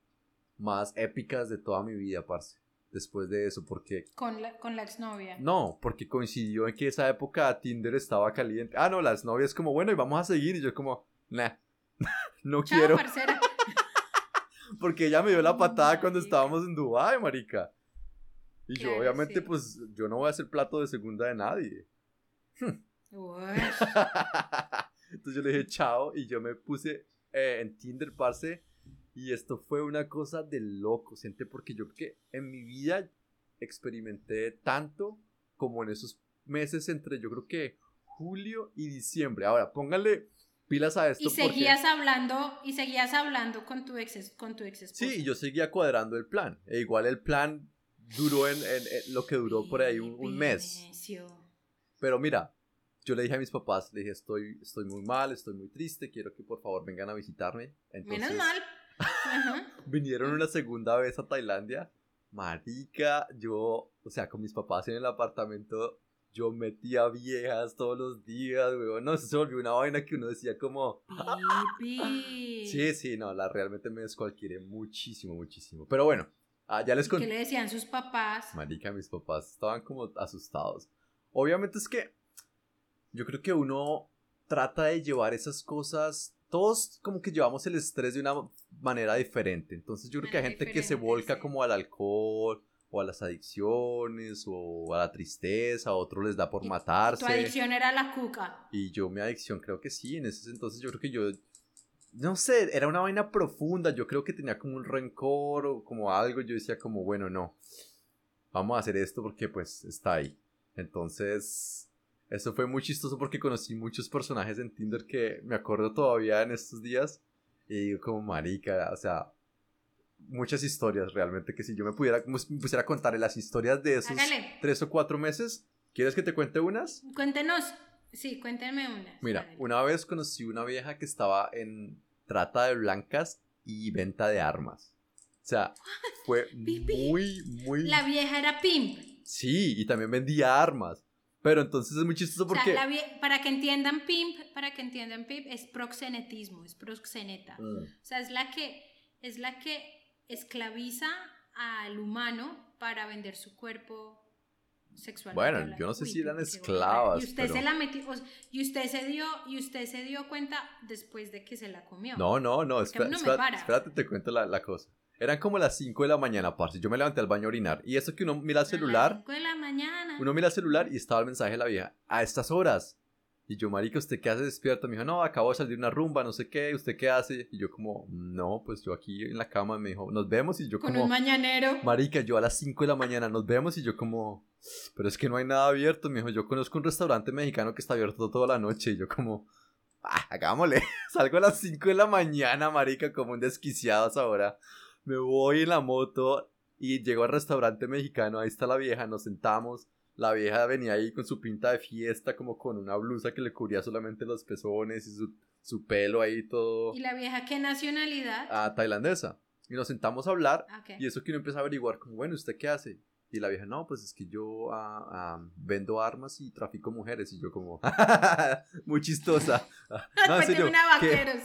más épicas de toda mi vida, parce. Después de eso, porque Con la, con la exnovia. no, porque coincidió en que esa época Tinder estaba caliente. Ah, no, las novias como, bueno, y vamos a seguir. Y yo como, nah, (laughs) no Chao, quiero. parcera. (laughs) Porque ella me dio la patada cuando estábamos en Dubai, marica. Y yo obviamente, sí. pues, yo no voy a ser plato de segunda de nadie. (laughs) Entonces yo le dije chao y yo me puse eh, en Tinder, parce. Y esto fue una cosa de loco, siente, porque yo creo que en mi vida experimenté tanto como en esos meses entre, yo creo que julio y diciembre. Ahora, pónganle, pilas a esto. Y seguías hablando, y seguías hablando con tu ex, con tu ex esposa. Sí, y yo seguía cuadrando el plan. E igual el plan duró en, lo que duró por ahí un, mes. Pero mira, yo le dije a mis papás, le dije, estoy, estoy muy mal, estoy muy triste, quiero que por favor vengan a visitarme. Menos mal. (laughs) vinieron una segunda vez a Tailandia. Marica, yo, o sea, con mis papás en el apartamento, yo metía viejas todos los días, weón. No, se volvió una vaina que uno decía como... (laughs) sí, sí, no, la realmente me descualquiera muchísimo, muchísimo. Pero bueno, ah, ya les conté. ¿Qué le decían sus papás? Marica, mis papás estaban como asustados. Obviamente es que yo creo que uno trata de llevar esas cosas todos como que llevamos el estrés de una manera diferente. Entonces yo creo que hay gente que se volca como al alcohol o a las adicciones o a la tristeza, a otros les da por matarse. Tu adicción era la cuca. Y yo mi adicción creo que sí, en ese entonces yo creo que yo no sé, era una vaina profunda, yo creo que tenía como un rencor o como algo, yo decía como, bueno, no. Vamos a hacer esto porque pues está ahí. Entonces, eso fue muy chistoso porque conocí muchos personajes en Tinder que me acuerdo todavía en estos días. Y como marica, o sea, muchas historias realmente que si yo me pudiera, me pusiera contar las historias de esos tres o cuatro meses, ¿quieres que te cuente unas? Cuéntenos, sí, cuéntenme unas. Mira, una vez conocí una vieja que estaba en trata de blancas y venta de armas. O sea, (laughs) fue muy, muy... La vieja era pimp. Sí, y también vendía armas. Pero entonces es muy chistoso porque... para que entiendan pimp, para que entiendan pimp, es proxenetismo, es proxeneta. Mm. O sea, es la que, es la que esclaviza al humano para vender su cuerpo sexual. Bueno, yo no sé si eran esclavas. Y usted se la metió, y usted se dio, y usted se dio cuenta después de que se la comió. No, no, no, espérate, espérate, te cuento la, la cosa. Eran como las 5 de la mañana, parce. Yo me levanté al baño a orinar. Y eso que uno mira el celular. A las 5 de la mañana. Uno mira el celular y estaba el mensaje de la vieja. A estas horas. Y yo, marica, ¿usted qué hace despierto? Me dijo, no, acabo de salir una rumba, no sé qué. ¿Usted qué hace? Y yo como, no, pues yo aquí en la cama. Me dijo, nos vemos. Y yo como... Con un mañanero. Marica, yo a las 5 de la mañana nos vemos. Y yo como, pero es que no hay nada abierto. Me dijo, yo conozco un restaurante mexicano que está abierto toda la noche. Y yo como, ah, hagámosle. (laughs) Salgo a las 5 de la mañana, marica, como un desquiciado ahora me voy en la moto y llego al restaurante mexicano, ahí está la vieja, nos sentamos, la vieja venía ahí con su pinta de fiesta, como con una blusa que le cubría solamente los pezones y su, pelo ahí todo. ¿Y la vieja qué nacionalidad? Ah, tailandesa. Y nos sentamos a hablar y eso que uno empieza a averiguar, como, bueno, ¿usted qué hace? Y la vieja, no, pues es que yo ah, ah, vendo armas y trafico mujeres. Y yo como, (laughs) muy chistosa. (laughs) no, pues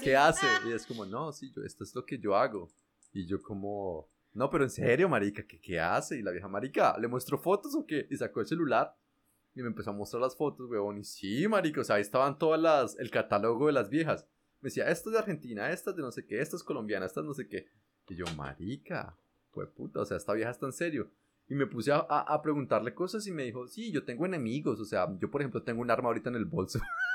¿qué, hace? Y es como, no, sí, yo, esto es lo que yo hago. Y yo como, no, pero en serio, marica, ¿qué, qué hace? Y la vieja, marica, ¿le muestro fotos o qué? Y sacó el celular y me empezó a mostrar las fotos, weón. Y sí, marica, o sea, ahí estaban todas las, el catálogo de las viejas. Me decía, esta es de Argentina, esta es de no sé qué, esta es colombiana, esta es no sé qué. Y yo, marica, fue puta, o sea, esta vieja está en serio. Y me puse a, a, preguntarle cosas y me dijo, sí, yo tengo enemigos, o sea, yo por ejemplo tengo un arma ahorita en el bolso. (laughs)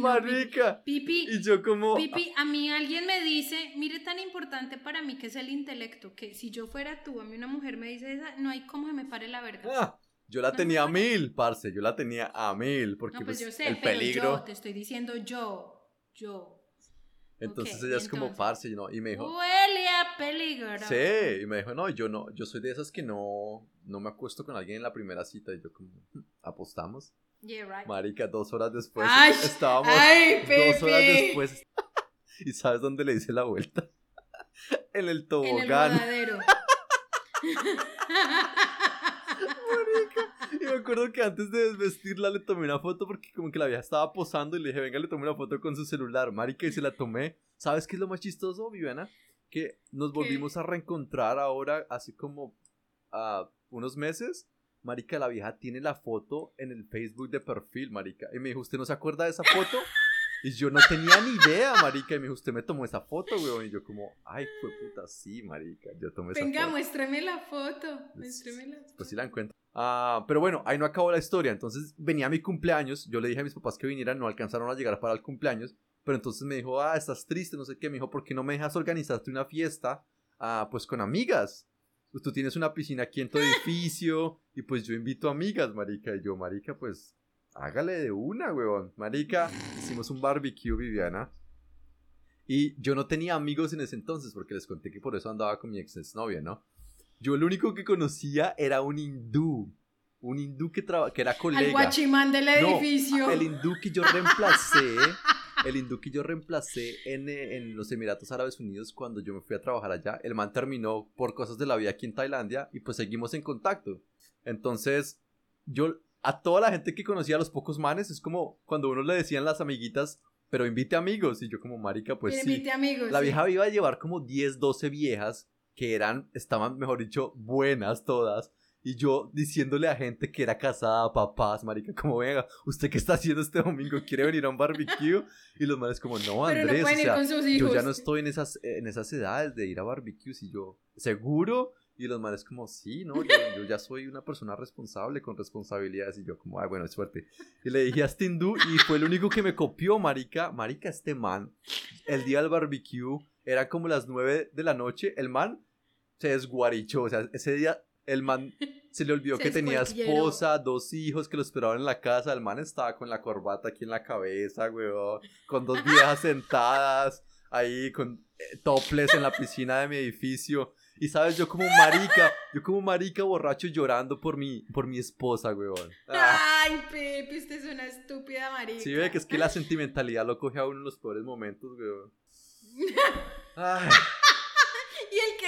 Marica. Pipi. Y yo como... Pipi, a mí alguien me dice, mire tan importante para mí que es el intelecto, que si yo fuera tú, a mí una mujer me dice esa, no hay cómo que me pare la verga. Ah, yo la tenía a mil, parce, yo la tenía a mil, porque no, pues, pues yo sé, el pero peligro... Yo te estoy diciendo yo, yo. Entonces ella es como parce, ¿no? Y me dijo... Huele a peligro. Sí, y me dijo, no, yo no, yo soy de esas que no, no me acuesto con alguien en la primera cita. Y yo como, Marica, dos horas después estábamos. dos horas después. (laughs) ¿Y sabes dónde le hice la vuelta? (laughs) en el tobogán. En el (laughs) Marica. Y me acuerdo que antes de desvestirla le tomé una foto porque como que la vieja estaba posando y le dije, venga, le tomé una foto con su celular. Marica, y se la tomé. ¿Sabes qué es lo más chistoso, Viviana? Que nos volvimos a reencontrar ahora, así como a unos meses Marica, la vieja tiene la foto en el Facebook de perfil, marica. Y me dijo, ¿usted no se acuerda de esa foto? Y yo no tenía ni idea, marica. Y me dijo, ¿usted me tomó esa foto, weón? Y yo como, ay, fue puta, sí, marica. Yo tomé esa foto. Venga, muéstrame la foto. Muéstrame la foto. Pues sí la encuentro. Ah, pero bueno, ahí no acabó la historia. Entonces venía mi cumpleaños. Yo le dije a mis papás que vinieran. No alcanzaron a llegar para el cumpleaños. Pero entonces me dijo, ah, estás triste, no sé qué. Me dijo, ¿por qué no me dejas organizarte una fiesta? Ah, pues con amigas. Pues, tú tienes una piscina aquí en tu edificio y pues yo invito amigas, marica. Y yo, marica, pues hágale de una, weón. Marica, hicimos un barbecue, Viviana. Y yo no tenía amigos en ese entonces, porque les conté que por eso andaba con mi ex novia, ¿no? Yo lo único que conocía era un hindú. Un hindú que, que era colega. El guachimán del edificio. el hindú que yo reemplacé. El hindú que yo reemplacé en, en, los Emiratos Árabes Unidos cuando yo me fui a trabajar allá. El man terminó por cosas de la vida aquí en Tailandia y pues seguimos en contacto. Entonces, yo a toda la gente que conocía a los pocos manes es como cuando uno le decían las amiguitas, pero invite amigos. Y yo como marica, pues sí. Invite amigos. La vieja iba a llevar como 10, 12 viejas que eran, estaban, mejor dicho, buenas todas. Y yo diciéndole a gente que era casada, papás, marica, como venga, ¿usted qué está haciendo este domingo? ¿Quiere venir a un barbecue? Y los manes como, no, Andrés, yo ya no estoy en esas, en esas edades de ir a barbecues. Y yo, ¿seguro? Y los manes como, sí, no, yo, (laughs) ya soy una persona responsable con responsabilidades. Y yo como, ay, bueno, suerte. Y le dije a hindú y fue el único que me copió, marica. Marica, este man, el día del barbecue, era como las nueve de la noche. El man se desguarichó. O sea, ese día el man se le olvidó (laughs) que tenía esposa, dos hijos que lo esperaban en la casa. El man estaba con la corbata aquí en la cabeza, weón. Con dos viejas (laughs) sentadas ahí, con eh, toples en la piscina de mi edificio. Y sabes, yo como marica, yo como marica borracho llorando por mi, por mi esposa, weón. Ah. Ay, Pepe, usted es una estúpida marica. Sí, ve que es que la sentimentalidad lo coge a uno en los peores momentos, weón. (laughs) Ay.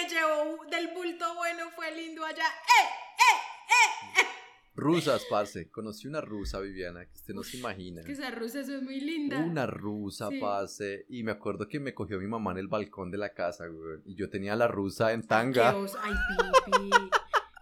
Que llevó del bulto bueno fue lindo allá. ¡Eh, eh, eh, eh! Rusas, parce. Conocí una rusa, Viviana, que usted no se imagina. Que esas rusas son muy lindas. Una rusa, parce. Y me acuerdo que me cogió mi mamá en el balcón de la casa, güey. Y yo tenía la rusa en tanga. Ay, pipi.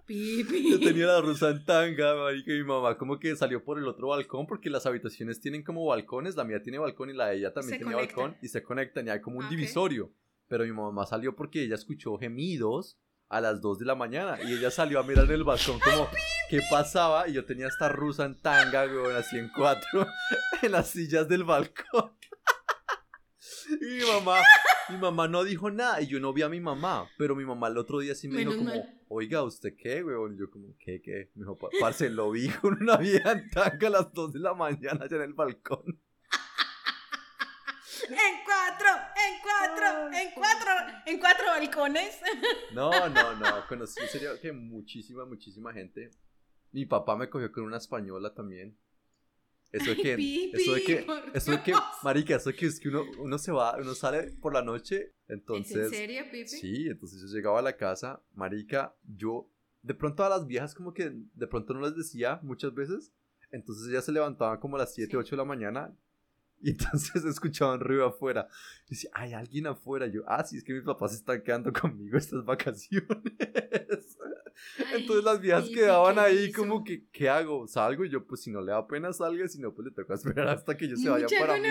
Pipi. Yo tenía la rusa en tanga, marica, y mi mamá como que salió por el otro balcón porque las habitaciones tienen como balcones, la mía tiene balcón y la de ella también tiene balcón y se conectan y hay como un divisorio pero mi mamá salió porque ella escuchó gemidos a las 2 de la mañana y ella salió a mirar en el balcón como qué pasaba y yo tenía esta rusa en tanga, weón, así en cuatro (laughs) en las sillas del balcón. (laughs) y mi mamá, mi mamá no dijo nada y yo no vi a mi mamá, pero mi mamá el otro día sí me dijo como, oiga, ¿usted qué, weón? Y yo como, ¿qué, qué? Me dijo, parce, lo vi con una vieja en tanga a las 2 de la mañana allá en el balcón en cuatro, en cuatro, en cuatro, en cuatro balcones. (laughs) No, no, no, conocí en serio que muchísima, muchísima gente. Mi papá me cogió con una española también. Eso de que, eso de que, eso de que, marica, eso de que es que uno, uno se va, uno sale por la noche, entonces. ¿Es en serio, Pipi? Sí, entonces yo llegaba a la casa, marica, yo, de pronto a las viejas como que de pronto no les decía muchas veces, entonces ellas se levantaban como a las 7, 8 de la mañana, y (laughs) entonces escuchaban ruido afuera. Y decía, hay alguien afuera. yo, ah, sí, es que mis papás están quedando (laughs) conmigo estas vacaciones. entonces las viejas quedaban ahí como que, ¿qué hago? ¿Salgo? Y yo, pues si no le da pena, salga. Si no, pues le toca (laughs) esperar hasta que ellos se vayan para mí.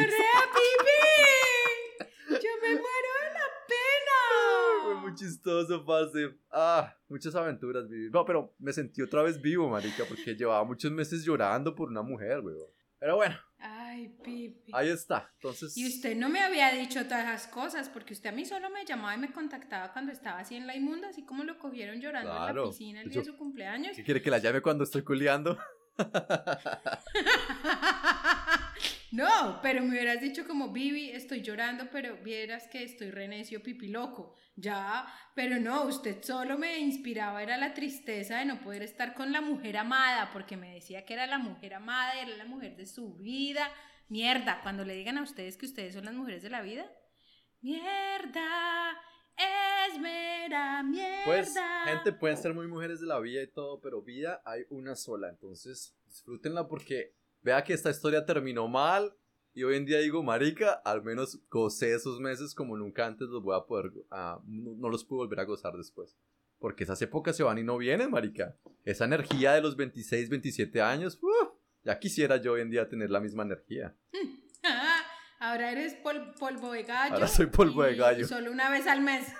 Yo me muero de la pena. Fue muy chistoso, pase. Ah, muchas aventuras viví. No, pero me sentí otra vez vivo, marica, porque llevaba muchos meses llorando por una mujer, weón. Pero bueno. Ay, Pipi. Ahí está. Entonces. Y usted no me había dicho todas esas cosas, porque usted a mí solo me llamaba y me contactaba cuando estaba así en la inmunda, así como lo cogieron llorando en la piscina el día de su cumpleaños. ¿Qué quiere que la llame cuando estoy culiando? (laughs) no, pero me hubieras dicho como, Vivi, estoy llorando, pero vieras que estoy renecio, pipi loco ya, pero no, usted solo me inspiraba, era la tristeza de no poder estar con la mujer amada, porque me decía que era la mujer amada, era la mujer de su vida. Mierda, cuando le digan a ustedes que ustedes son las mujeres de la vida, mierda, es mera mierda. Pues, gente, pueden ser muy mujeres de la vida y todo, pero vida hay una sola, entonces disfrútenla porque vea que esta historia terminó mal, y hoy en día digo, marica, al menos gocé esos meses como nunca antes los voy a poder, uh, no, los puedo volver a gozar después. Porque esas épocas se van y no vienen, marica. Esa energía de los 26, 27 años, uh, ya quisiera yo hoy en día tener la misma energía. (laughs) Ahora eres polvo de gallo. Ahora soy polvo de gallo. Solo una vez al mes.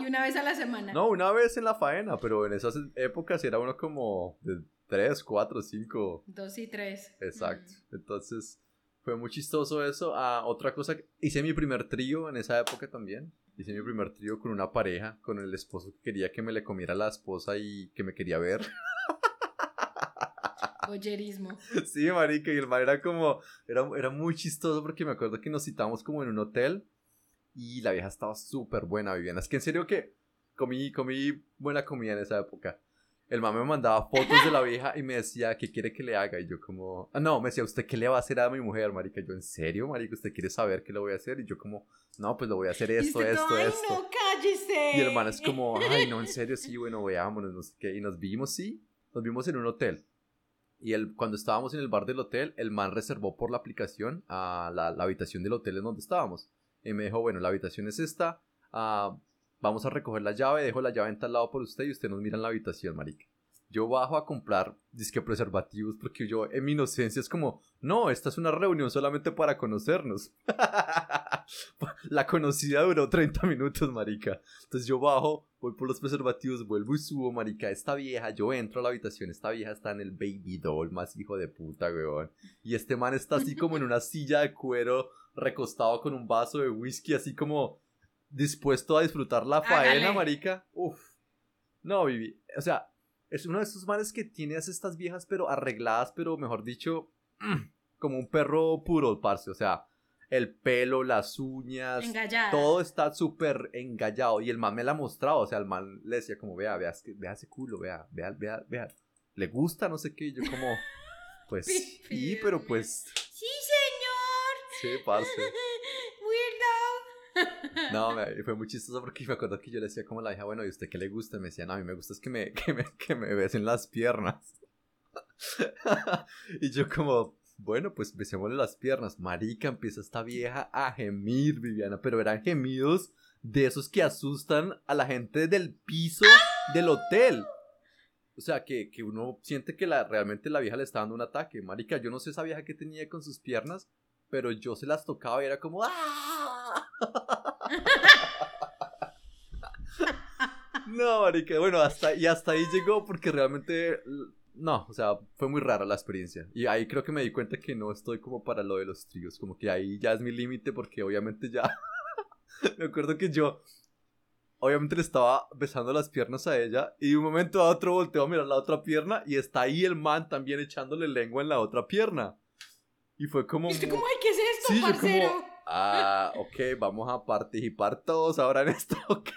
y una vez a la semana. No, una vez en la faena, pero en esas épocas era uno como de 3, 4, 5. 2 y 3. Exacto. Mm. Entonces, fue muy chistoso eso. Ah, otra cosa, hice mi primer trío en esa época también. Hice mi primer trío con una pareja, con el esposo que quería que me le comiera la esposa y que me quería ver. (laughs) Oyerismo. (laughs) Sí, marica, y el man era como, era, era muy chistoso porque me acuerdo que nos citamos como en un hotel y la vieja estaba súper buena, Viviana. Es que en serio que comí, comí buena comida en esa época. El man me mandaba fotos de la vieja y me decía, ¿qué quiere que le haga? Y yo como, ah, no, me decía, ¿usted qué le va a hacer a mi mujer, marica? Yo, ¿en serio, marica? ¿Usted quiere saber qué le voy a hacer? Y yo como, no, pues le voy a hacer esto, Y usted esto, "Ay, esto. no, cállese. Y el man es como, ay, no, en serio, sí, (laughs) bueno, veámonos, no sé qué. Y nos vimos, sí, nos vimos en un hotel. Y el, cuando estábamos en el bar del hotel, el man reservó por la aplicación a la, la habitación del hotel en donde estábamos. Y me dijo, bueno, la habitación es esta, ah, vamos a recoger la llave, dejo la llave en tal lado por usted y usted nos mira en la habitación, marica. Yo bajo a comprar disque preservativos porque yo en mi inocencia es como, no, esta es una reunión solamente para conocernos. (laughs) la conocida duró 30 minutos, marica. Entonces yo bajo, voy por los preservativos, vuelvo y subo, marica. Esta vieja, yo entro a la habitación, esta vieja está en el baby doll, más hijo de puta, weón. Y este man está así como en una silla de cuero, recostado con un vaso de whisky, así como dispuesto a disfrutar la faena, marica. Uf. No, Vivi. O sea, es uno de esos manes que tienes estas viejas, pero arregladas, pero mejor dicho, (clears throat) como un perro puro, parce. O sea, el pelo, las uñas, Engallada. todo está súper engallado. Y el man me la ha mostrado. O sea, el man le decía como, vea, vea, vea ese culo, vea, vea, vea, vea. Le gusta, no sé qué. Y yo como, (laughs) pues sí, pero pues, Sí, señor. sí, parce. (laughs) (laughs) No, me- fue muy chistoso porque me acuerdo que yo le decía como la hija, bueno, ¿y usted qué le gusta? Y me decía, no, a mí me gusta es que me, (laughs) que me, que me besen las piernas. (laughs) y yo como, bueno, pues besémosle las piernas. Marica, empieza esta vieja a gemir, Viviana, pero eran gemidos de esos que asustan a la gente del piso del hotel. O sea, que, que uno siente que la, realmente la vieja le está dando un ataque. Marica, yo no sé esa vieja que tenía con sus piernas, pero yo se las tocaba y era como ¡Ah! (laughs) No, marica, bueno, hasta, y hasta ahí llegó porque realmente, no, o sea, fue muy rara la experiencia. Y ahí creo que me di cuenta que no estoy como para lo de los tríos, como que ahí ya es mi límite porque obviamente ya, (laughs) me acuerdo que yo, obviamente le estaba besando las piernas a ella y de un momento a otro volteo a mirar la otra pierna y está ahí el man también echándole lengua en la otra pierna. Y fue como... Y usted mu- como, ay, ¿qué es esto, Sí, yo parcero? como, ah, ok, vamos a participar todos ahora en esto, (laughs) ok.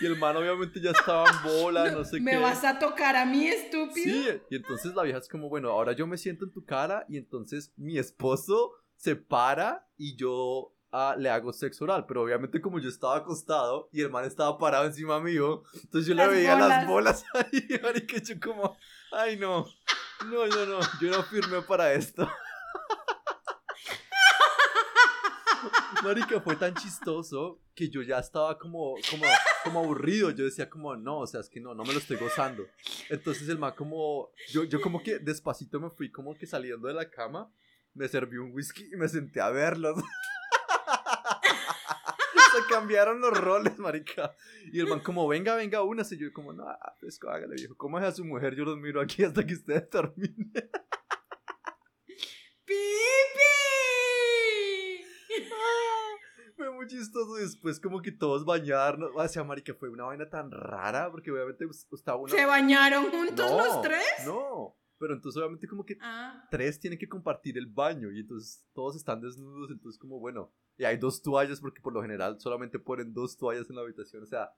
Y el man obviamente ya estaba en bola, no, sé ¿Me qué. vas a tocar a mí, estúpido? Sí, y entonces la vieja es como, bueno, ahora yo me siento en tu cara y entonces mi esposo se para y yo ah, le hago sexo oral, pero obviamente como yo estaba acostado y el man estaba parado encima mío, entonces yo Las le veía las bolas. bolas (laughs) ahí, marica, yo como, ay no, no, no, no, yo no firmé para esto. Marica, fue tan chistoso que yo ya estaba como, como, como aburrido. Yo decía como, no, o sea, es que no, no me lo estoy gozando. Entonces el man como, yo, yo como que despacito me fui como que saliendo de la cama, me serví un whisky y me senté a verlos. (laughs) Se cambiaron los roles, marica. Y el man como, venga, venga, una. Y yo como, no, pues hágale, viejo. ¿Cómo es a su mujer? Yo los miro aquí hasta que ustedes terminen. ¡Pipi! Fue muy chistoso después como que todos bañarnos. O sea, marica, fue una vaina tan rara porque obviamente estaba uno... ¿Se bañaron juntos No, los tres? No, pero entonces obviamente como que Ah. tres tienen que compartir el baño y entonces todos están desnudos, entonces como bueno, y hay dos toallas porque por lo general solamente ponen dos toallas en la habitación, o sea,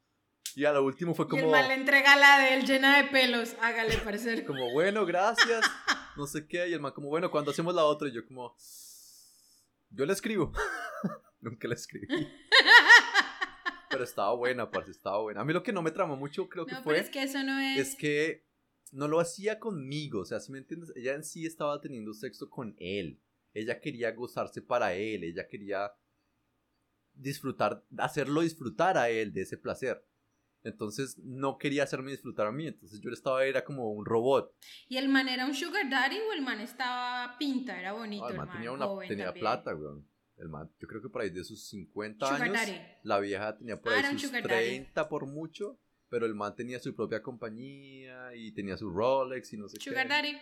y a lo último fue Y el como, man le entrega la de él llena de pelos. Hágale, parecer. (laughs) como bueno, gracias, no sé qué, y el man como bueno, cuando hacemos la otra? Y yo como, yo le escribo, (laughs) nunca le escribí. (laughs) Pero estaba buena, parce, estaba buena. A mí lo que no me tramó mucho creo que No, fue pero es que eso no es. es que no lo hacía conmigo, o sea, si me entiendes, ella en sí estaba teniendo sexo con él. Ella quería gozarse para él, ella quería disfrutar, hacerlo disfrutar a él de ese placer. Entonces no quería hacerme disfrutar a mí, entonces yo estaba, era como un robot. ¿Y el man era un sugar daddy o el man estaba pinta? Era bonito. Ah, el man tenía, una, joven tenía plata, weón. El man, yo creo que por ahí de sus 50 Sugar años, daddy. la vieja tenía por Ah, ahí sus sugar daddy. 30 por mucho, pero el man tenía su propia compañía y tenía su Rolex y no sé Sugar qué. daddy.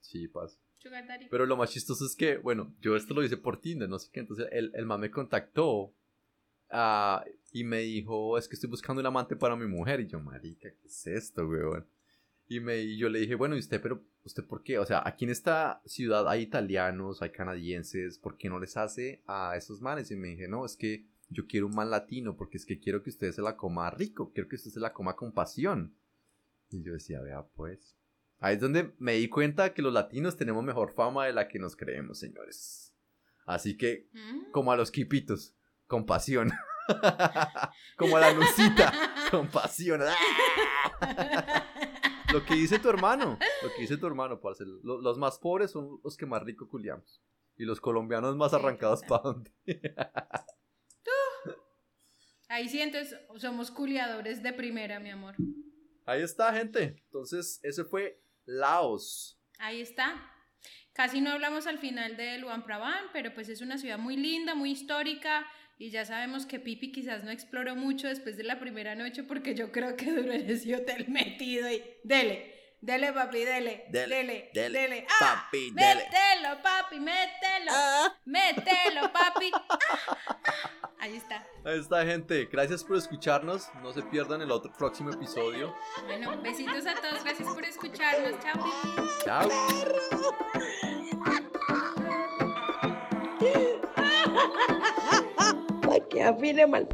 Sí, pasa. Sugar daddy. Pero lo más chistoso es que, bueno, yo esto lo hice por Tinder, no sé qué. Entonces el, el man me contactó ah, y me dijo, es que estoy buscando un amante para mi mujer. Y yo, marica, ¿qué es esto, weón? Y, me, y yo le dije, bueno, ¿y usted, pero usted por qué? O sea, aquí en esta ciudad hay italianos, hay canadienses, ¿por qué no les hace a esos manes? Y me dije, no, es que yo quiero un man latino, porque es que quiero que usted se la coma rico, quiero que usted se la coma con pasión. Y yo decía, vea, pues. Ahí es donde me di cuenta que los latinos tenemos mejor fama de la que nos creemos, señores. Así que, Mm. como a los quipitos, con pasión. (laughs) como a la lucita, (laughs) con pasión. (laughs) Lo que dice tu hermano, lo que dice tu hermano, parce. Lo- Los más pobres son los que más rico culiamos. Y los colombianos más arrancados para donde. Ahí sí, entonces somos culiadores de primera, mi amor. Ahí está, gente. Entonces, ese fue Laos. Ahí está. Casi no hablamos al final de Luang Prabang, pero pues es una ciudad muy linda, muy histórica. Y ya sabemos que Pipi quizás no exploró mucho después de la primera noche porque yo creo que duró en ese hotel metido y dele, dele papi, dele, Dele, dele, dele, dele, ah, papi, dele. mételo papi, mételo, mételo papi. Ah, ah. Ahí está. Ahí está, gente. Gracias por escucharnos. No se pierdan el otro próximo episodio. Bueno, besitos a todos, gracias por escucharnos. Chao, Pipi. Chao. Que afine mal